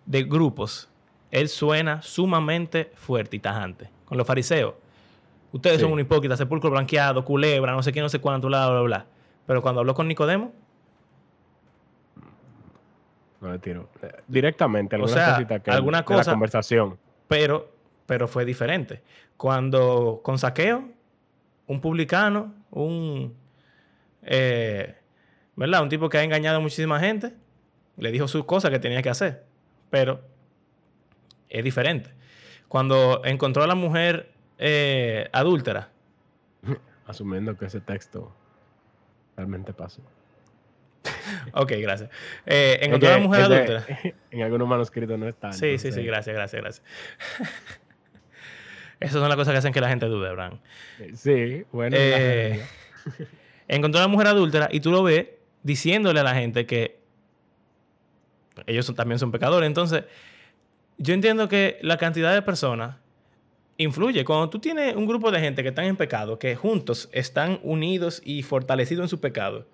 de grupos, él suena sumamente fuerte y tajante. Con los fariseos, ustedes Sí. son un hipócrita, sepulcro blanqueado, culebra, no sé qué, no sé cuánto, bla, bla, bla. Pero cuando habló con Nicodemo, No le tiro. Eh, Directamente, O alguna sea, cosita que alguna de cosa- la conversación. pero, pero fue diferente. Cuando con saqueo, un publicano, un, eh, ¿verdad? Un tipo que ha engañado a muchísima gente, le dijo sus cosas que tenía que hacer, pero es diferente. Cuando encontró a la mujer eh, adúltera, Asumiendo que ese texto realmente pasó. ok, gracias. Eh, Es encontró a la que mujer adúltera. En algunos manuscritos no está. Sí, sí, sí, gracias, gracias, gracias. Esas son las cosas que hacen que la gente dude, Abraham. eh, Sí, bueno. Eh, encontró a la mujer adúltera y tú lo ves diciéndole a la gente que ellos son- también son pecadores. Entonces, yo entiendo que la cantidad de personas influye. Cuando tú tienes un grupo de gente que están en pecado, que juntos están unidos y fortalecidos en su pecado,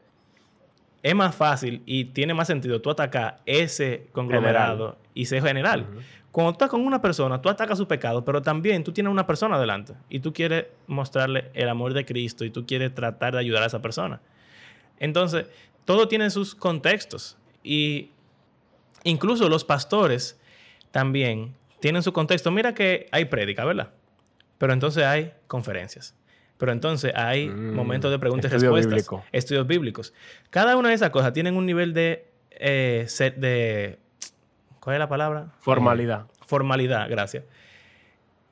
es más fácil y tiene más sentido tú atacar ese conglomerado y ser general. Cuando tú estás con una persona, tú atacas su pecado, pero también tú tienes una persona delante y tú quieres mostrarle el amor de Cristo y tú quieres tratar de ayudar a esa persona. Entonces, todo tiene sus contextos y incluso los pastores también tienen su contexto. Mira que hay prédica, ¿verdad? Pero entonces hay conferencias. Pero entonces hay Mm, momentos de preguntas y estudio respuestas, bíblico. estudios bíblicos. Cada una de esas cosas tienen un nivel de, eh, set de ¿cuál es la palabra? Formalidad. formalidad, gracias.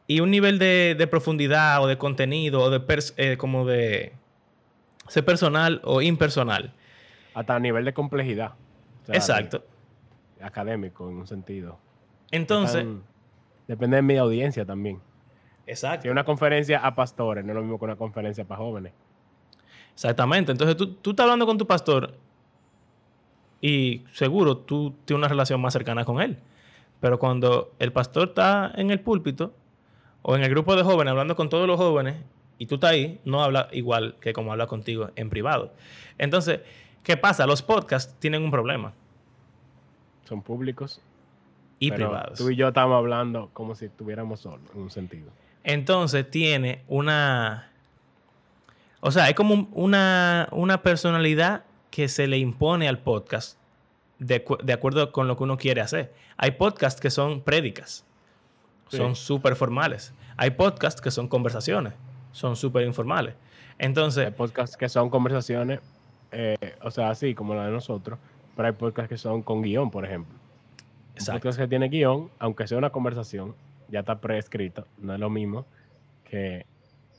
Y un nivel de, de profundidad o de contenido o de pers- eh, como de ser personal o impersonal. Hasta a nivel de complejidad. O sea, Exacto. de- académico, en un sentido. Entonces, Tan- depende de mi audiencia también. Exacto. Si una conferencia a pastores, no es lo mismo que una conferencia para jóvenes. Exactamente. Entonces tú, tú estás hablando con tu pastor y seguro tú tienes una relación más cercana con él. Pero cuando el pastor está en el púlpito o en el grupo de jóvenes hablando con todos los jóvenes y tú estás ahí, no habla igual que como habla contigo en privado. Entonces, ¿qué pasa? Los podcasts tienen un problema. Son públicos. Y privados. Tú y yo estamos hablando como si estuviéramos solos, en un sentido. Entonces tiene una... O sea, hay como un- una, una personalidad que se le impone al podcast de, de acuerdo con lo que uno quiere hacer. Hay podcasts que son prédicas, Sí. son súper formales. Hay podcasts que son conversaciones, son súper informales. Entonces, Hay podcasts que son conversaciones, eh, o sea, así como la de nosotros, pero hay podcasts que son con guion, por ejemplo. Un exacto. podcast que tiene guion, aunque sea una conversación, ya está preescrito, no es lo mismo que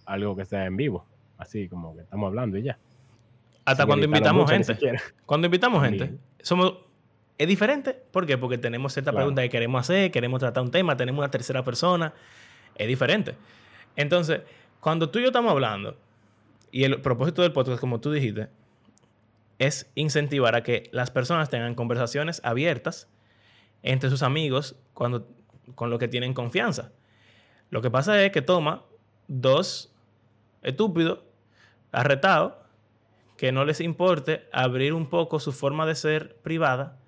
algo que sea en vivo, así como que estamos hablando y ya. Hasta cuando invitamos gente. Cuando invitamos gente, somos es diferente. ¿Por qué? Porque tenemos cierta Claro. pregunta que queremos hacer, queremos tratar un tema, tenemos una tercera persona. Es diferente. Entonces, cuando tú y yo estamos hablando, y el propósito del podcast, como tú dijiste, es incentivar a que las personas tengan conversaciones abiertas entre sus amigos cuando, con lo que tienen confianza. Lo que pasa es que toma dos estúpidos, arretados, que no les importe abrir un poco su forma de ser privada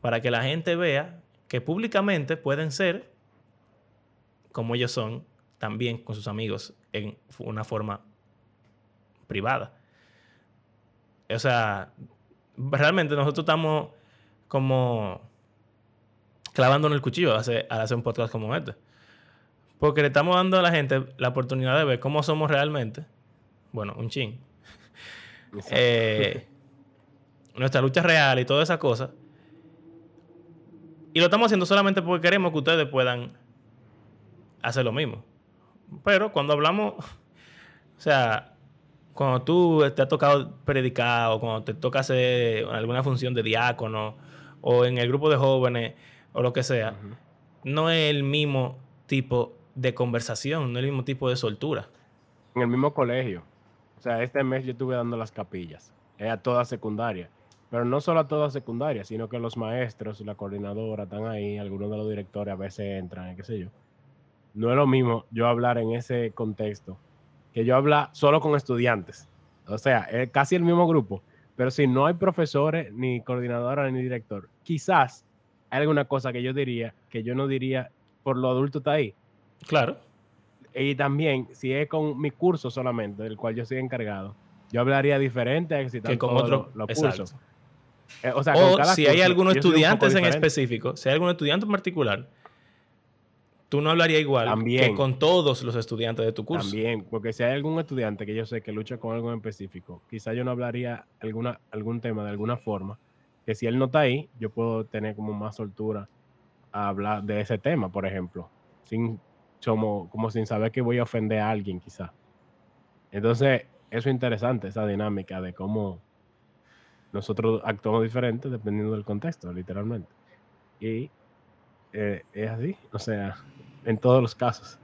para que la gente vea que públicamente pueden ser como ellos son también con sus amigos en una forma privada. O sea, realmente nosotros estamos como clavándonos el cuchillo al hacer, al hacer un podcast como este. Porque le estamos dando a la gente la oportunidad de ver cómo somos realmente. Bueno, un chin. Eh, nuestra lucha real y toda esa cosa. Y lo estamos haciendo solamente porque queremos que ustedes puedan hacer lo mismo. Pero cuando hablamos, o sea, cuando tú te ha tocado predicar o cuando te toca hacer alguna función de diácono o en el grupo de jóvenes o lo que sea, no es el mismo tipo de conversación, no es el mismo tipo de soltura. En el mismo colegio. O sea, este mes yo estuve dando las capillas. Es a toda secundaria. Pero no solo a toda secundaria, sino que los maestros, la coordinadora están ahí, algunos de los directores a veces entran, qué sé yo. No es lo mismo yo hablar en ese contexto que yo hablar solo con estudiantes. O sea, es casi el mismo grupo. Pero si no hay profesores, ni coordinadora, ni director, quizás hay alguna cosa que yo diría que yo no diría por lo adulto está ahí. Claro. Y también, si es con mi curso solamente, del cual yo soy encargado, yo hablaría diferente a que con otros los, cursos. Eh, o, sea, o si hay algunos estudiantes en específico, si hay algún estudiante en particular, tú no hablarías igual que con todos los estudiantes de tu curso. También, porque si hay algún estudiante que yo sé que lucha con algo en específico, quizá yo no hablaría alguna, algún tema de alguna forma, que si él no está ahí, yo puedo tener como más soltura a hablar de ese tema, por ejemplo, sin como, como sin saber que voy a ofender a alguien quizá. Entonces, eso es interesante, esa dinámica de cómo nosotros actuamos diferente dependiendo del contexto, literalmente. Y eh, es así, o sea, en todos los casos.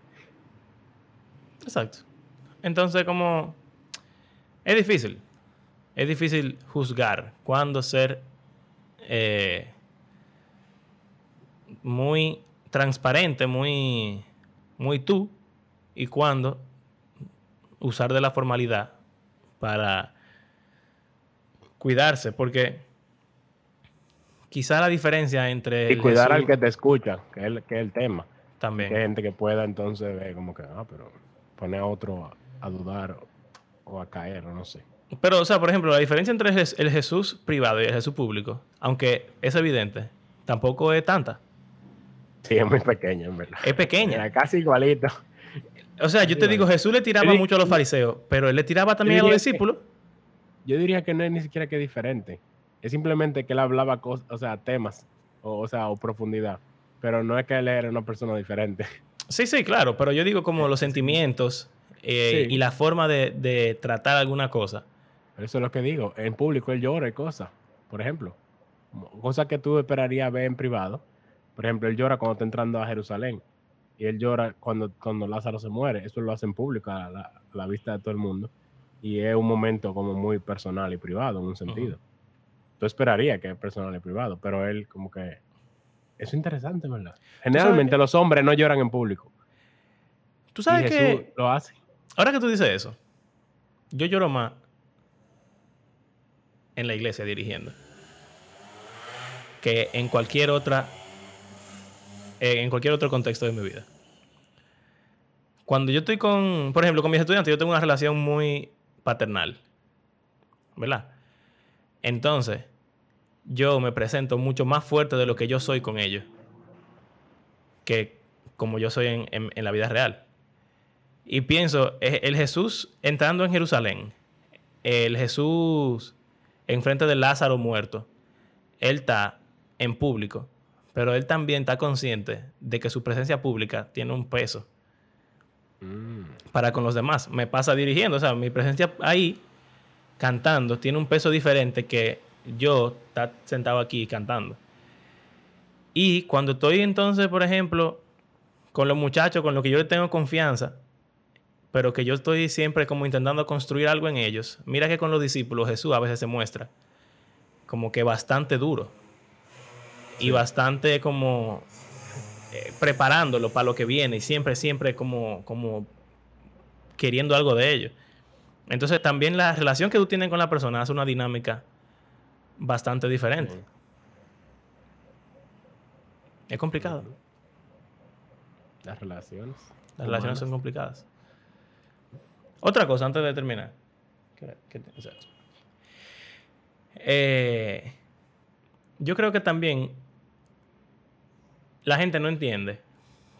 Exacto. Entonces, como es difícil, es difícil juzgar cuándo ser eh, muy transparente, muy, muy tú, y cuándo usar de la formalidad para cuidarse, porque quizá la diferencia entre... Y cuidar al que te escucha, que es, el, tema. También. gente que pueda entonces ver como que, ah, pero pone a otro a, dudar o, a caer, o no sé. Pero, o sea, por ejemplo, la diferencia entre el Jesús privado y el Jesús público, aunque es evidente, tampoco es tanta. Sí, es muy pequeña, en verdad. Es pequeña. casi igualito. O sea, yo te digo, Jesús le tiraba mucho a los fariseos, pero él le tiraba también a los discípulos. yo diría que no es ni siquiera que diferente. Es simplemente que él hablaba cosas, o sea, temas, o, sea, o profundidad. Pero no es que él era una persona diferente. Sí, sí, claro, pero yo digo como los sentimientos eh, y la forma de, tratar alguna cosa. Eso es lo que digo. En público él llora y cosas, por ejemplo. Cosas que tú esperarías ver en privado. Por ejemplo, él llora cuando está entrando a Jerusalén. Y él llora cuando, cuando Lázaro se muere. Eso lo hace en público a la, vista de todo el mundo. Y es un momento como muy personal y privado en un sentido tú esperaría que es personal y privado, pero él como que... Eso es interesante, ¿verdad? Generalmente los hombres no lloran en público. Tú sabes que... Lo hace. Ahora que tú dices eso, yo lloro más en la iglesia dirigiendo que en cualquier otra eh, en cualquier otro contexto de mi vida. Cuando yo estoy con, por ejemplo, con mis estudiantes, yo tengo una relación muy paternal. ¿Verdad? Entonces, yo me presento mucho más fuerte de lo que yo soy con ellos que como yo soy en, la vida real. Y pienso, el Jesús entrando en Jerusalén, el Jesús enfrente de Lázaro muerto, él está en público, pero él también está consciente de que su presencia pública tiene un peso mm. para con los demás. Me pasa dirigiendo, o sea, mi presencia ahí cantando tiene un peso diferente que yo estar sentado aquí cantando. Y cuando estoy entonces, por ejemplo, con los muchachos, con los que yo tengo confianza, pero que yo estoy siempre como intentando construir algo en ellos, mira que con los discípulos Jesús a veces se muestra como que bastante duro y bastante como eh, preparándolo para lo que viene y siempre, siempre como, como queriendo algo de ellos. Entonces también la relación que tú tienes con la persona hace una dinámica bastante diferente. Es complicado. Las relaciones. Las relaciones son complicadas. Otra cosa antes de terminar. Eh, yo creo que también la gente no entiende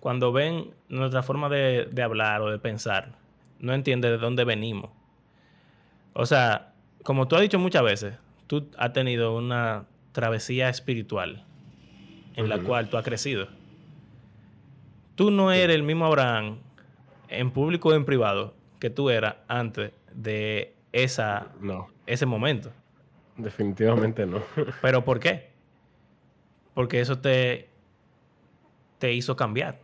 cuando ven nuestra forma de hablar o de pensar, no entiende de dónde venimos. O sea, como tú has dicho muchas veces, tú has tenido una travesía espiritual en la cual tú has crecido. Tú no eres el mismo Abraham en público o en privado que tú eras antes de esa, ese momento. Definitivamente no. ¿Pero por qué? Porque eso te te hizo cambiar.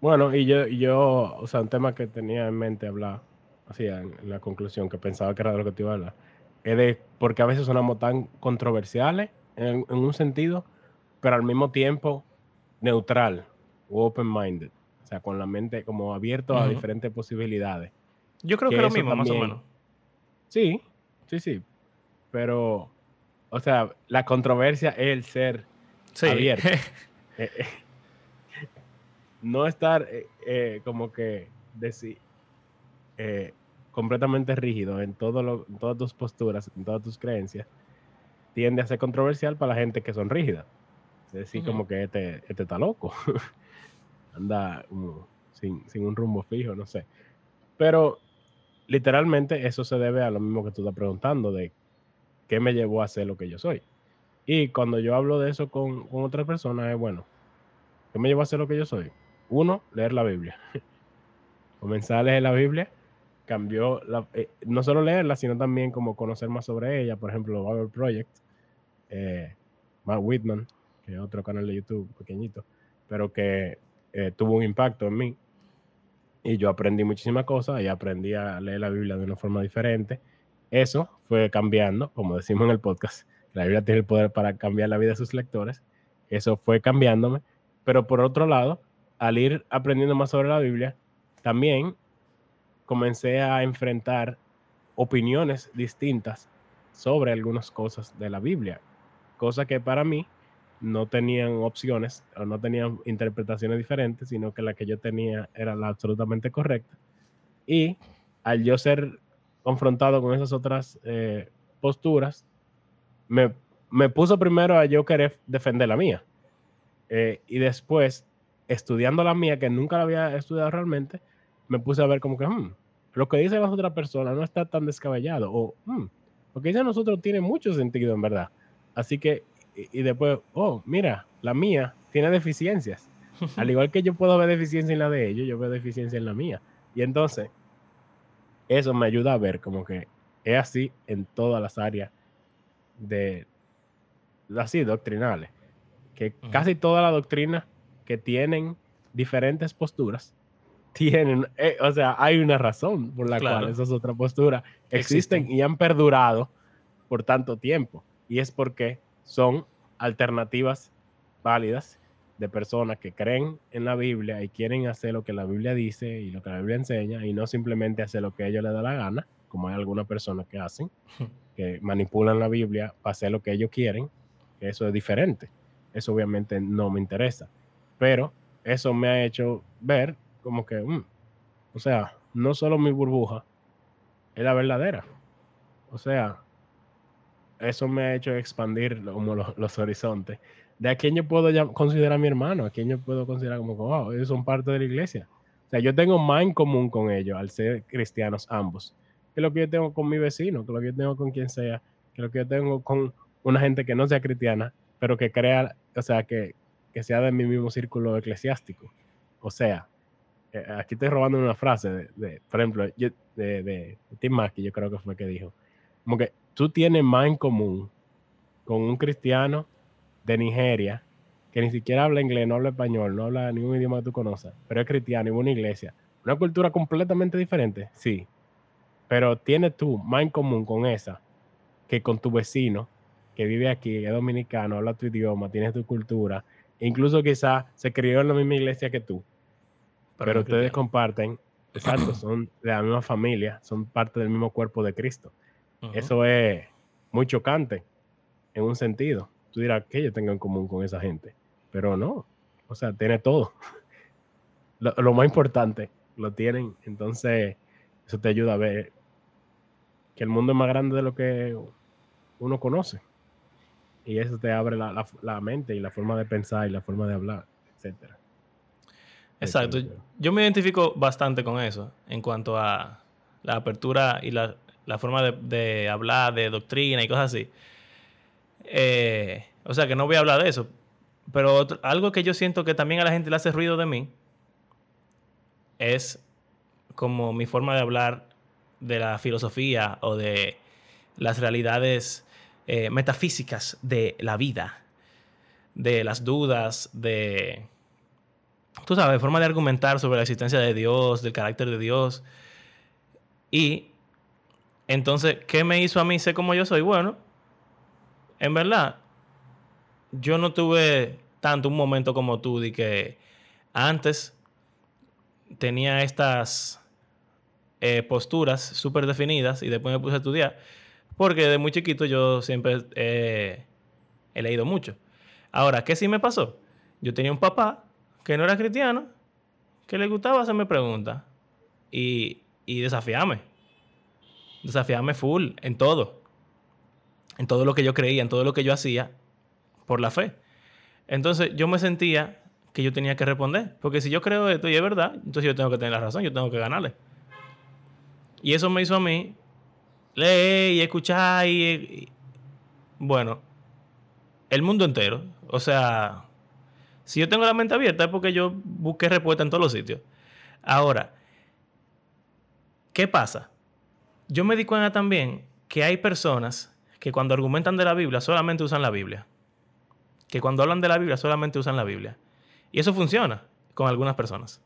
Bueno, y yo, yo, o sea, un tema que tenía en mente hablar, así en, la conclusión, que pensaba que era de lo que te iba a hablar, es de porque a veces sonamos tan controversiales en, un sentido, pero al mismo tiempo neutral o open-minded. O sea, con la mente como abierto a diferentes posibilidades. Yo creo que, es lo mismo, más o menos. Sí, sí, sí. Pero, o sea, la controversia es el ser abierto. Eh, eh, no estar eh, como que decir completamente rígido en, todo en todas tus posturas, en todas tus creencias, tiende a ser controversial para la gente que son rígidas. Es decir, como que este, este está loco. Anda sin, sin un rumbo fijo, no sé. Pero literalmente eso se debe a lo mismo que tú estás preguntando, de qué me llevó a ser lo que yo soy. Y cuando yo hablo de eso con, con otras personas, es bueno, ¿qué me llevó a ser lo que yo soy? Uno, leer la Biblia. Comenzar a leer la Biblia cambió, la, eh, no solo leerla, sino también como conocer más sobre ella. Por ejemplo, Bible Project, eh, Matt Whitman, que es otro canal de YouTube pequeñito, pero que eh, tuvo un impacto en mí y yo aprendí muchísimas cosas y aprendí a leer la Biblia de una forma diferente. Eso fue cambiando, como decimos en el podcast, la Biblia tiene el poder para cambiar la vida de sus lectores. Eso fue cambiándome. Pero por otro lado, al ir aprendiendo más sobre la Biblia, también comencé a enfrentar opiniones distintas sobre algunas cosas de la Biblia, cosa que para mí no tenían opciones o no tenían interpretaciones diferentes, sino que la que yo tenía era la absolutamente correcta. Y al yo ser confrontado con esas otras eh, posturas, me, me, puso primero a yo querer defender la mía. Eh, y después, estudiando la mía, que nunca la había estudiado realmente, me puse a ver como que hmm, lo que dicen las otras personas no está tan descabellado. O hmm, lo que nosotros tiene mucho sentido en verdad. Así que y, después, oh, mira, la mía tiene deficiencias. Al igual que yo puedo ver deficiencia en la de ellos, yo veo deficiencia en la mía. Y entonces, eso me ayuda a ver como que es así en todas las áreas de, así, doctrinales. Que casi toda la doctrina que tienen diferentes posturas, tienen, eh, o sea, hay una razón por la cual esas otras posturas existen, existen y han perdurado por tanto tiempo. Y es porque son alternativas válidas de personas que creen en la Biblia y quieren hacer lo que la Biblia dice y lo que la Biblia enseña y no simplemente hacer lo que a ellos les da la gana, como hay algunas personas que hacen, que manipulan la Biblia para hacer lo que ellos quieren, que eso es diferente. Eso obviamente no me interesa. Pero eso me ha hecho ver como que, mm, o sea, no solo mi burbuja es la verdadera. O sea, eso me ha hecho expandir como los, horizontes. De a quién yo puedo ya considerar mi hermano, a quién yo puedo considerar como, wow, ellos son parte de la iglesia. O sea, yo tengo más en común con ellos al ser cristianos ambos, que lo que yo tengo con mi vecino, que lo que yo tengo con quien sea, que lo que yo tengo con una gente que no sea cristiana, pero que crea, o sea, que, que sea de mi mismo círculo eclesiástico. O sea, eh, aquí estoy robando una frase de, por ejemplo, de, de, de Tim Mackey, yo creo que fue que dijo, como que tú tienes más en común con un cristiano de Nigeria que ni siquiera habla inglés, no habla español, no habla ningún idioma que tú conoces, pero es cristiano y una iglesia. Una cultura completamente diferente, sí. Pero tienes tú más en común con esa que con tu vecino que vive aquí, es dominicano, habla tu idioma, tiene tu cultura, e incluso quizás se crió en la misma iglesia que tú. Pero, ustedes comparten, exacto, son de la misma familia, son parte del mismo cuerpo de Cristo. Eso es muy chocante en un sentido. Tú dirás, que yo tengo en común con esa gente? Pero no, o sea, tiene todo. lo, más importante lo tienen. Entonces, eso te ayuda a ver que el mundo es más grande de lo que uno conoce. Y eso te abre la, la, mente y la forma de pensar y la forma de hablar, etcétera. Exacto. Yo me identifico bastante con eso en cuanto a la apertura y la la forma de, hablar de doctrina y cosas así. Eh, o sea que no voy a hablar de eso. Pero algo que yo siento que también a la gente le hace ruido de mí es como mi forma de hablar de la filosofía o de las realidades eh, metafísicas de la vida. de las dudas, de, tú sabes, forma de argumentar sobre la existencia de Dios, del carácter de Dios. Y entonces, ¿qué me hizo a mí ser como yo soy? Bueno, en verdad, yo no tuve tanto un momento como tú de que antes tenía estas eh, posturas súper definidas y después me puse a estudiar, porque de muy chiquito yo siempre he leído mucho. Ahora, ¿qué sí me pasó? Yo tenía un papá que no era cristiano, que le gustaba hacerme preguntas y, y desafiarme. Desafiarme full en todo. En todo lo que yo creía, en todo lo que yo hacía por la fe. Entonces yo me sentía que yo tenía que responder. Porque si yo creo esto y es verdad, entonces yo tengo que tener la razón, yo tengo que ganarle. Y eso me hizo a mí leer y escuchar y, bueno, el mundo entero. O sea, si yo tengo la mente abierta es porque yo busqué respuesta en todos los sitios. Ahora, ¿qué pasa? Yo me di cuenta también que hay personas que cuando argumentan de la Biblia solamente usan la Biblia. Que cuando hablan de la Biblia solamente usan la Biblia. Y eso funciona con algunas personas.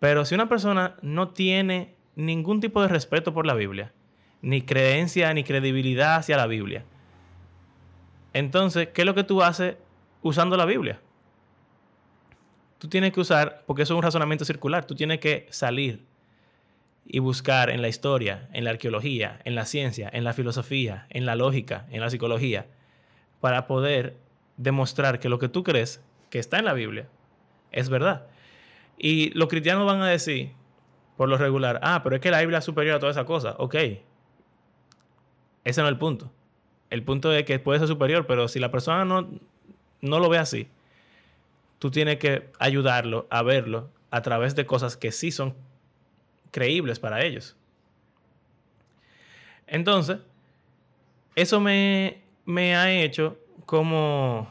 Pero si una persona no tiene ningún tipo de respeto por la Biblia, ni creencia ni credibilidad hacia la Biblia, entonces, ¿qué es lo que tú haces usando la Biblia? Tú tienes que usar, porque eso es un razonamiento circular, tú tienes que salir y buscar en la historia, en la arqueología, en la ciencia, en la filosofía, en la lógica, en la psicología, para poder demostrar que lo que tú crees que está en la Biblia es verdad. Y los cristianos van a decir, por lo regular, ah, pero es que la Biblia es superior a todas esas cosas. Ok. Ese no es el punto. El punto es que puede ser superior, pero si la persona no, no lo ve así, tú tienes que ayudarlo a verlo a través de cosas que sí son creíbles para ellos. Entonces, eso me, me ha hecho como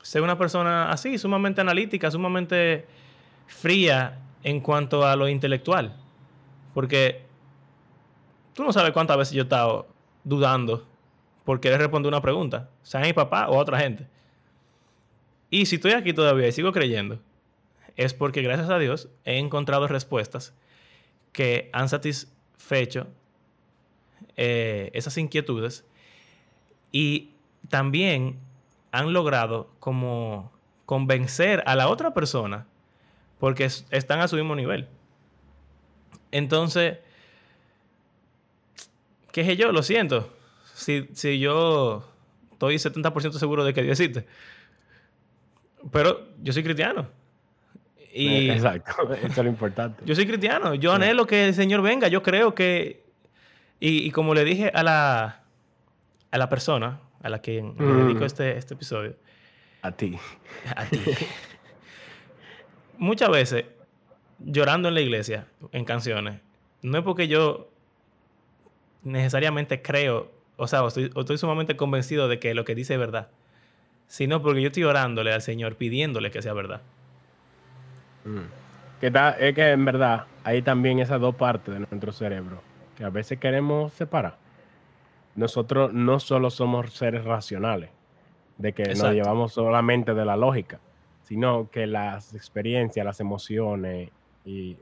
ser una persona así, sumamente analítica, sumamente fría en cuanto a lo intelectual. Porque Tú no sabes cuántas veces yo he estado dudando por querer responder una pregunta, sea mi papá o a otra gente. Y si estoy aquí todavía y sigo creyendo, es porque gracias a Dios he encontrado respuestas que han satisfecho eh, esas inquietudes y también han logrado como convencer a la otra persona porque están a su mismo nivel. Entonces, ¿Qué es yo? Lo siento. Si, si yo estoy 70% seguro de que Dios existe. Pero yo soy cristiano. Y Exacto, eso es lo importante. Yo soy cristiano. Yo anhelo que el Señor venga. Yo creo que. Y, como le dije a la, a la persona a la que le dedico mm. este, este episodio. A ti. A ti. Muchas veces, llorando en la iglesia, en canciones, no es porque yo necesariamente creo, o sea, estoy, estoy sumamente convencido de que lo que dice es verdad, sino porque yo estoy orándole al Señor, pidiéndole que sea verdad. Mm. Que es que en verdad hay también esas dos partes de nuestro cerebro que a veces queremos separar. Nosotros no solo somos seres racionales, de que nos llevamos solamente de la lógica, sino que las experiencias, las emociones y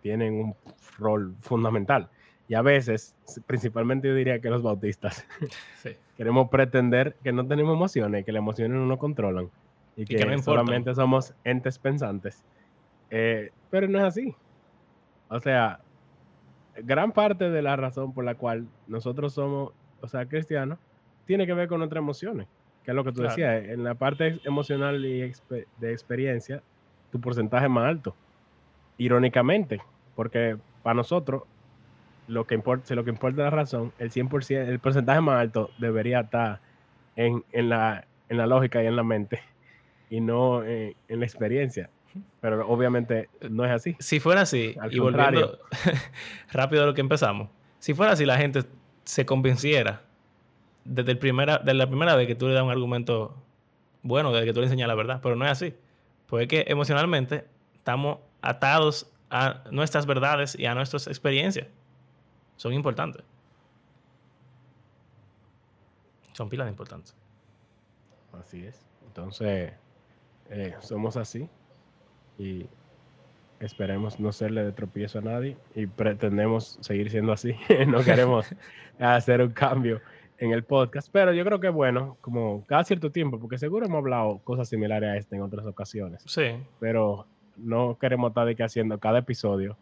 tienen un rol fundamental. Y a veces, principalmente yo diría que los bautistas, queremos pretender que no tenemos emociones, que las emociones no nos controlan y, que, solamente somos entes pensantes. Eh, pero no es así. O sea, gran parte de la razón por la cual nosotros somos, o sea, cristianos, tiene que ver con nuestras emociones, que es lo que tú decías. En la parte emocional y de experiencia, tu porcentaje es más alto. Irónicamente, porque para nosotros lo que importa, si lo que importa es la razón, el 100%, el porcentaje más alto debería estar en, la, en la lógica y en la mente y no en, la experiencia. Pero obviamente no es así. Si fuera así, y volviendo rápido a lo que empezamos, si fuera así, la gente se convenciera desde, el primera, desde la primera vez que tú le das un argumento bueno, desde que tú le enseñas la verdad, pero no es así. Pues es que emocionalmente estamos atados a nuestras verdades y a nuestras experiencias son importantes. Son pilas importantes. Así es. Entonces, eh, somos así y esperemos no serle de tropiezo a nadie y pretendemos seguir siendo así. no queremos hacer un cambio en el podcast, pero yo creo que bueno, como cada cierto tiempo, porque seguro hemos hablado cosas similares a esta en otras ocasiones. Sí. Pero no queremos estar de que haciendo cada episodio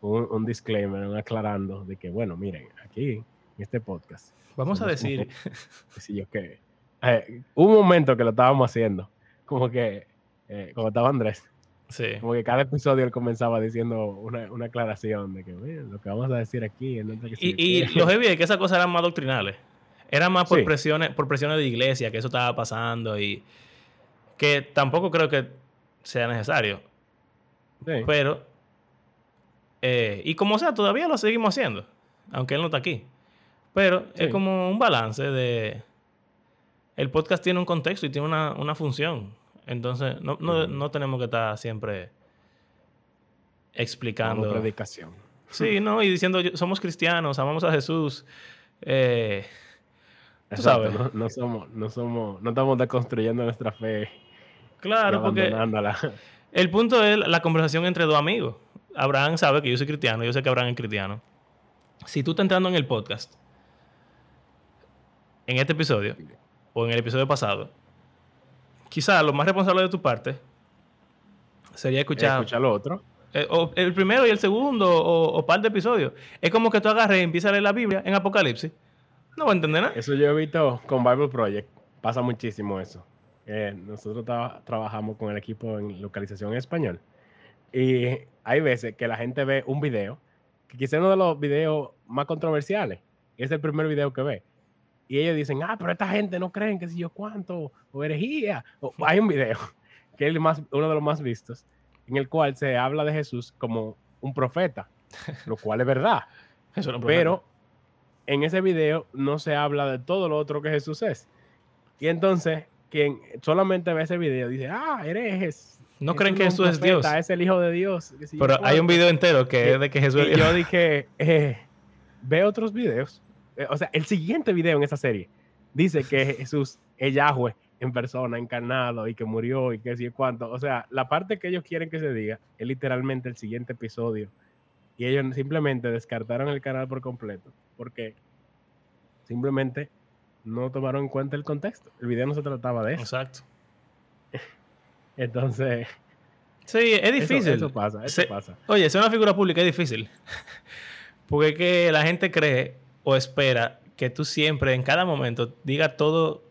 un, un disclaimer, un aclarando de que, bueno, miren, aquí en este podcast. Vamos a decir, un yo qué. Eh, un momento que lo estábamos haciendo, como que, eh, como estaba Andrés, sí. como que cada episodio él comenzaba diciendo una, una aclaración de que, lo que vamos a decir aquí. no yo Y, y qué". lo heavy es que esas cosas eran más doctrinales. Era más por Sí. presiones, por presiones de iglesia, que eso estaba pasando y que tampoco creo que sea necesario. Sí. Pero, eh, y como sea, todavía lo seguimos haciendo, aunque él no está aquí. Pero es como un balance de... El podcast tiene un contexto y tiene una, una función. Entonces, no, no, no tenemos que estar siempre Como explicando. predicación. Sí, no, y diciendo, somos cristianos, amamos a Jesús. eh, Tú Exacto, sabes. No, no somos, no somos, no estamos deconstruyendo nuestra fe claro, porque el punto es la conversación entre dos amigos. Abraham sabe que yo soy cristiano, yo sé que Abraham es cristiano. Si tú estás entrando en el podcast, en este episodio, o en el episodio pasado, quizá lo más responsable de tu parte sería escuchar Escucha lo otro. eh, o el primero y el segundo, o, o par de episodios. Es como que tú agarres y empiezas a leer la Biblia en Apocalipsis. No va a entender nada. Eso yo he visto con Bible Project. Pasa muchísimo eso. Eh, nosotros tra- trabajamos con el equipo en localización en español. Y hay veces que la gente ve un video, que quizá uno de los videos más controversiales. es el primer video que ve. Y ellos dicen, ah, pero esta gente no creen que si yo cuánto, o herejía. O- hay un video, que es el más, uno de los más vistos, en el cual se habla de Jesús como un profeta, lo cual es verdad. Eso no. Pero en ese video no se habla de todo lo otro que Jesús es. Y entonces, quien solamente ve ese video dice, ah, herejes. no creen que Jesús es Dios. Es el Hijo de Dios. yo Pero hay un cuánto". video entero que es de que Jesús Y yo dije, eh, ve otros videos. Eh, o sea, el siguiente video en esa serie dice que Jesús es Yahweh en persona, encarnado, y que murió, y que si cuánto. O sea, la parte que ellos quieren que se diga es literalmente el siguiente episodio. Y ellos simplemente descartaron el canal por completo, porque simplemente no tomaron en cuenta el contexto. El video no se trataba de eso. Exacto. Entonces, Sí, es eso- difícil. Eso, pasa, eso Se- pasa. Oye, ser una figura pública es difícil. Porque es que la gente cree o espera que tú siempre, en cada momento, digas todo,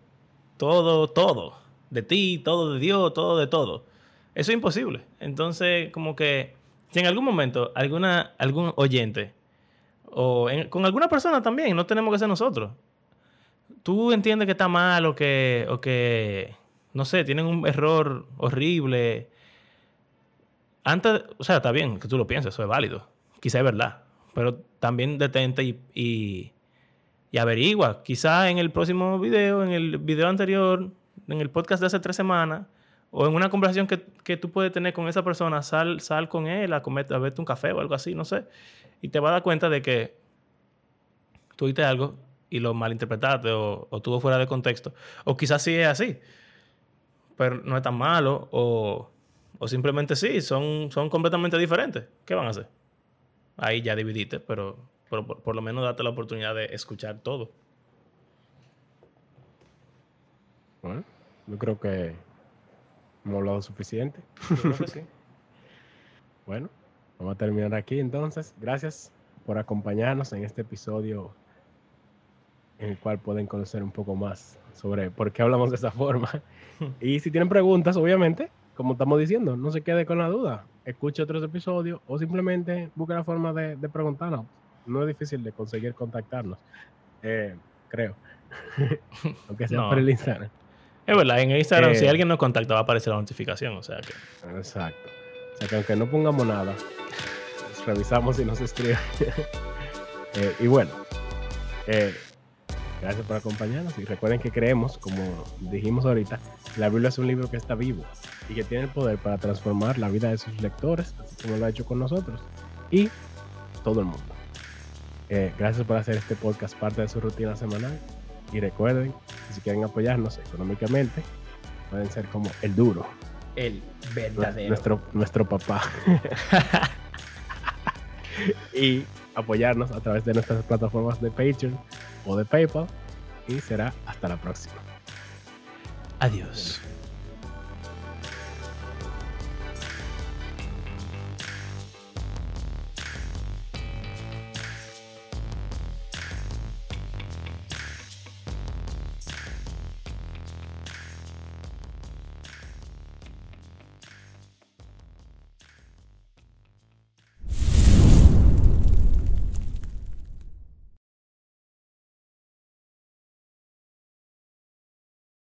todo, todo. De ti, todo de Dios, todo de todo. Eso es imposible. Entonces, como que si en algún momento alguna, algún oyente o con alguna persona también, no tenemos que ser nosotros. Tú entiendes que está mal o que, o que, no sé, tienen un error horrible. Antes, o sea, está bien que tú lo pienses, eso es válido. Quizá es verdad. Pero también detente y, averigua. Quizá en el próximo video, en el video anterior, en el podcast de hace tres semanas, o en una conversación que, tú puedes tener con esa persona, sal, sal con él a, comer, a verte un café o algo así, no sé. Y te vas a dar cuenta de que tú dijiste algo y lo malinterpretaste o, o tuvo fuera de contexto. O quizás sí es así, pero no es tan malo. O, simplemente sí, son completamente diferentes. ¿Qué van a hacer? Ahí ya dividiste, pero, pero por, por lo menos date la oportunidad de escuchar todo. Bueno, yo creo que hemos hablado suficiente. Yo creo que sí. Bueno, vamos a terminar aquí entonces. Gracias por acompañarnos en este episodio en el cual pueden conocer un poco más sobre por qué hablamos de esa forma. Y si tienen preguntas, obviamente, como estamos diciendo, no se quede con la duda. Escuche otros episodios o simplemente busque la forma de, de preguntarnos. No es difícil de conseguir contactarnos, eh, creo. Aunque sea No. por el Instagram. Es verdad, en Instagram, si Eh. alguien nos contacta, va a aparecer la notificación. O sea que. Exacto. O sea que aunque no pongamos nada, pues, revisamos y nos escriben. Eh, y bueno, eh, gracias por acompañarnos y recuerden que creemos, como dijimos ahorita, la Biblia es un libro que está vivo y que tiene el poder para transformar la vida de sus lectores, así como lo ha hecho con nosotros y todo el mundo. Eh, gracias por hacer este podcast parte de su rutina semanal Y recuerden, si quieren apoyarnos económicamente, pueden ser como el duro, El verdadero. nuestro, nuestro papá. y apoyarnos a través de nuestras plataformas de Patreon o de PayPal. Y será hasta la próxima. Adiós.